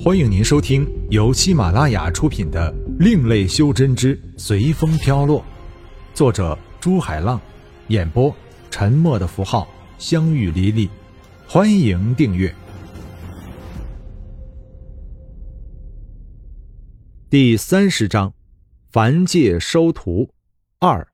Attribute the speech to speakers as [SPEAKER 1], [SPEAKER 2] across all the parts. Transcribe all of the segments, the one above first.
[SPEAKER 1] 欢迎您收听由喜马拉雅出品的《另类修真之随风飘落》，作者朱海浪，演播沉默的符号、相遇离离。欢迎订阅。第三十章：凡界收徒二。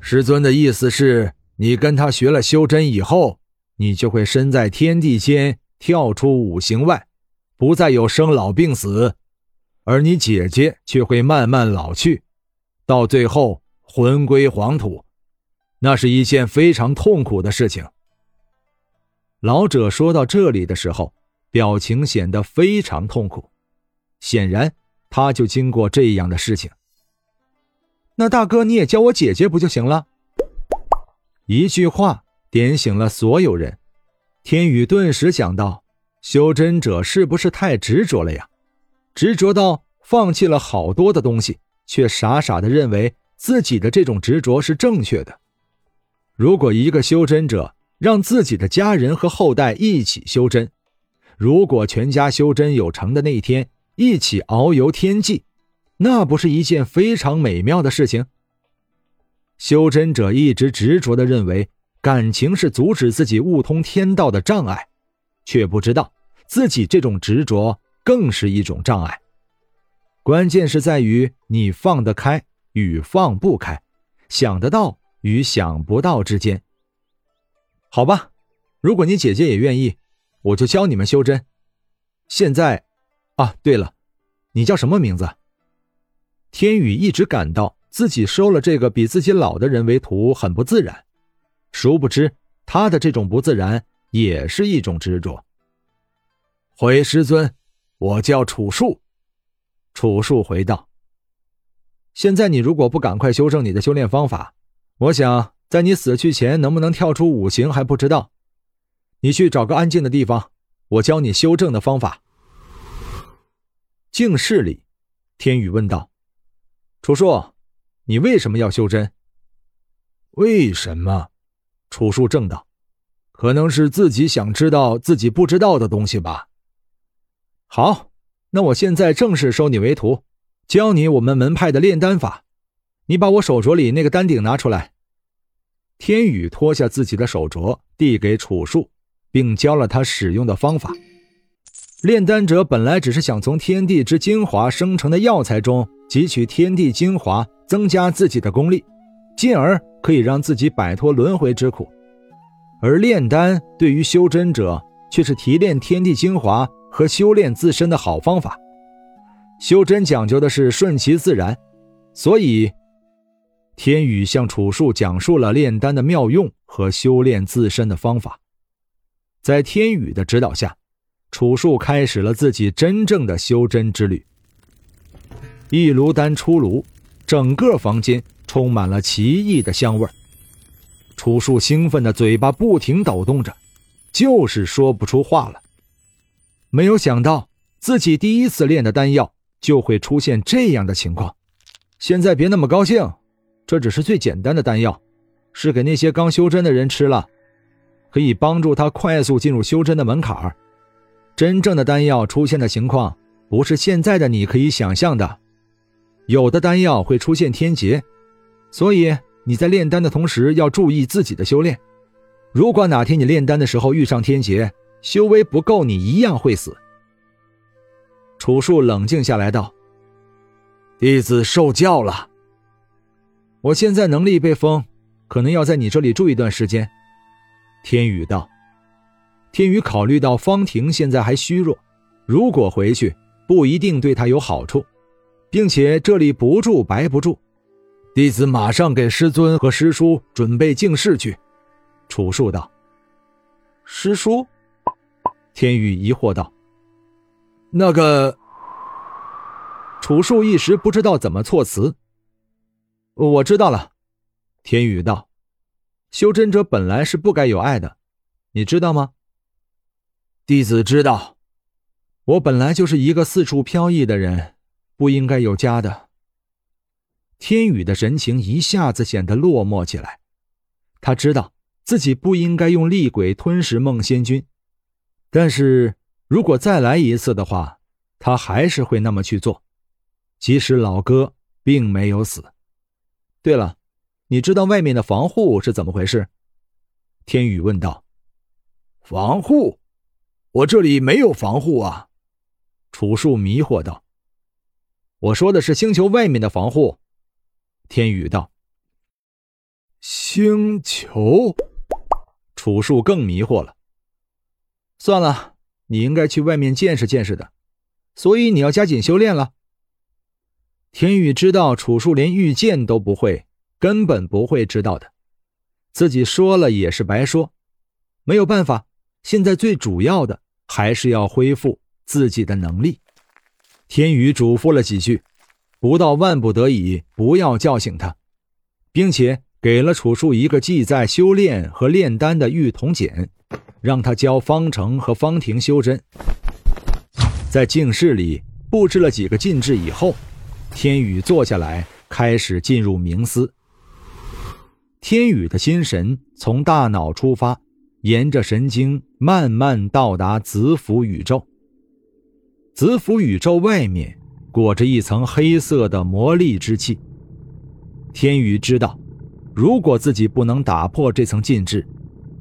[SPEAKER 2] 师尊的意思是，你跟他学了修真以后，你就会身在天地间。跳出五行外，不再有生老病死，而你姐姐却会慢慢老去，到最后魂归黄土，那是一件非常痛苦的事情。
[SPEAKER 1] 老者说到这里的时候，表情显得非常痛苦，显然他就经过这样的事情。那大哥，你也叫我姐姐不就行了？一句话点醒了所有人。天宇顿时想到：修真者是不是太执着了呀？执着到放弃了好多的东西，却傻傻的认为自己的这种执着是正确的。如果一个修真者让自己的家人和后代一起修真，如果全家修真有成的那一天一起遨游天际，那不是一件非常美妙的事情？修真者一直执着的认为。感情是阻止自己悟通天道的障碍，却不知道自己这种执着更是一种障碍。关键是在于你放得开与放不开，想得到与想不到之间。好吧，如果你姐姐也愿意，我就教你们修真。现在，啊，对了，你叫什么名字？天宇一直感到自己收了这个比自己老的人为徒很不自然。殊不知，他的这种不自然也是一种执着。
[SPEAKER 2] 回师尊，我叫楚树。
[SPEAKER 1] 楚树回道：“现在你如果不赶快修正你的修炼方法，我想在你死去前能不能跳出五行还不知道。你去找个安静的地方，我教你修正的方法。”静室里，天宇问道：“楚树，你为什么要修真？
[SPEAKER 2] 为什么？”楚树正道：“可能是自己想知道自己不知道的东西吧。”
[SPEAKER 1] 好，那我现在正式收你为徒，教你我们门派的炼丹法。你把我手镯里那个丹鼎拿出来。天宇脱下自己的手镯，递给楚树，并教了他使用的方法。炼丹者本来只是想从天地之精华生成的药材中汲取天地精华，增加自己的功力，进而。可以让自己摆脱轮回之苦，而炼丹对于修真者却是提炼天地精华和修炼自身的好方法。修真讲究的是顺其自然，所以天宇向楚树讲述了炼丹的妙用和修炼自身的方法。在天宇的指导下，楚树开始了自己真正的修真之旅。一炉丹出炉，整个房间。充满了奇异的香味楚树兴奋的嘴巴不停抖动着，就是说不出话了。没有想到自己第一次炼的丹药就会出现这样的情况。现在别那么高兴，这只是最简单的丹药，是给那些刚修真的人吃了，可以帮助他快速进入修真的门槛真正的丹药出现的情况，不是现在的你可以想象的。有的丹药会出现天劫。所以你在炼丹的同时要注意自己的修炼。如果哪天你炼丹的时候遇上天劫，修为不够，你一样会死。楚树冷静下来道：“
[SPEAKER 2] 弟子受教了。
[SPEAKER 1] 我现在能力被封，可能要在你这里住一段时间。”天宇道。天宇考虑到方婷现在还虚弱，如果回去不一定对他有好处，并且这里不住白不住。弟子马上给师尊和师叔准备净室去。”楚树道。“师叔？”天宇疑惑道。
[SPEAKER 2] “那个……”
[SPEAKER 1] 楚树一时不知道怎么措辞。“我知道了。”天宇道，“修真者本来是不该有爱的，你知道吗？”“
[SPEAKER 2] 弟子知道。
[SPEAKER 1] 我本来就是一个四处飘逸的人，不应该有家的。”天宇的神情一下子显得落寞起来。他知道自己不应该用厉鬼吞噬孟仙君，但是如果再来一次的话，他还是会那么去做，即使老哥并没有死。对了，你知道外面的防护是怎么回事？天宇问道。
[SPEAKER 2] 防护？我这里没有防护啊！
[SPEAKER 1] 楚树迷惑道。我说的是星球外面的防护。天宇道。
[SPEAKER 2] 星球？
[SPEAKER 1] 楚树更迷惑了。算了，你应该去外面见识见识的。所以你要加紧修炼了。天宇知道楚树连御剑都不会，根本不会知道的。自己说了也是白说，没有办法。现在最主要的还是要恢复自己的能力。天宇嘱咐了几句，不到万不得已不要叫醒他，并且给了楚树一个记载修炼和炼丹的玉铜简，让他教方成和方婷修真。在静室里布置了几个禁制以后，天宇坐下来开始进入冥思。天宇的心神从大脑出发，沿着神经慢慢到达子府宇宙。子府宇宙外面裹着一层黑色的魔力之气。天宇知道，如果自己不能打破这层禁制，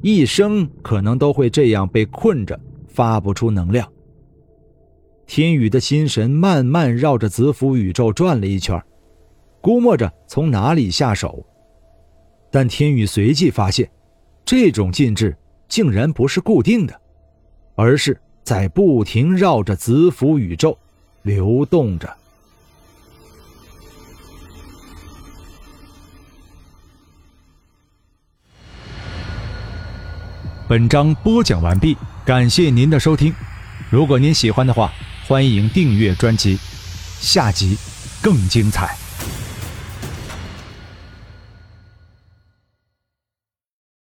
[SPEAKER 1] 一生可能都会这样被困着，发不出能量。天宇的心神慢慢绕着子府宇宙转了一圈，估摸着从哪里下手。但天宇随即发现，这种禁制竟然不是固定的，而是在不停绕着子府宇宙流动着。本章播讲完毕，感谢您的收听。如果您喜欢的话，欢迎订阅专辑，下集更精彩。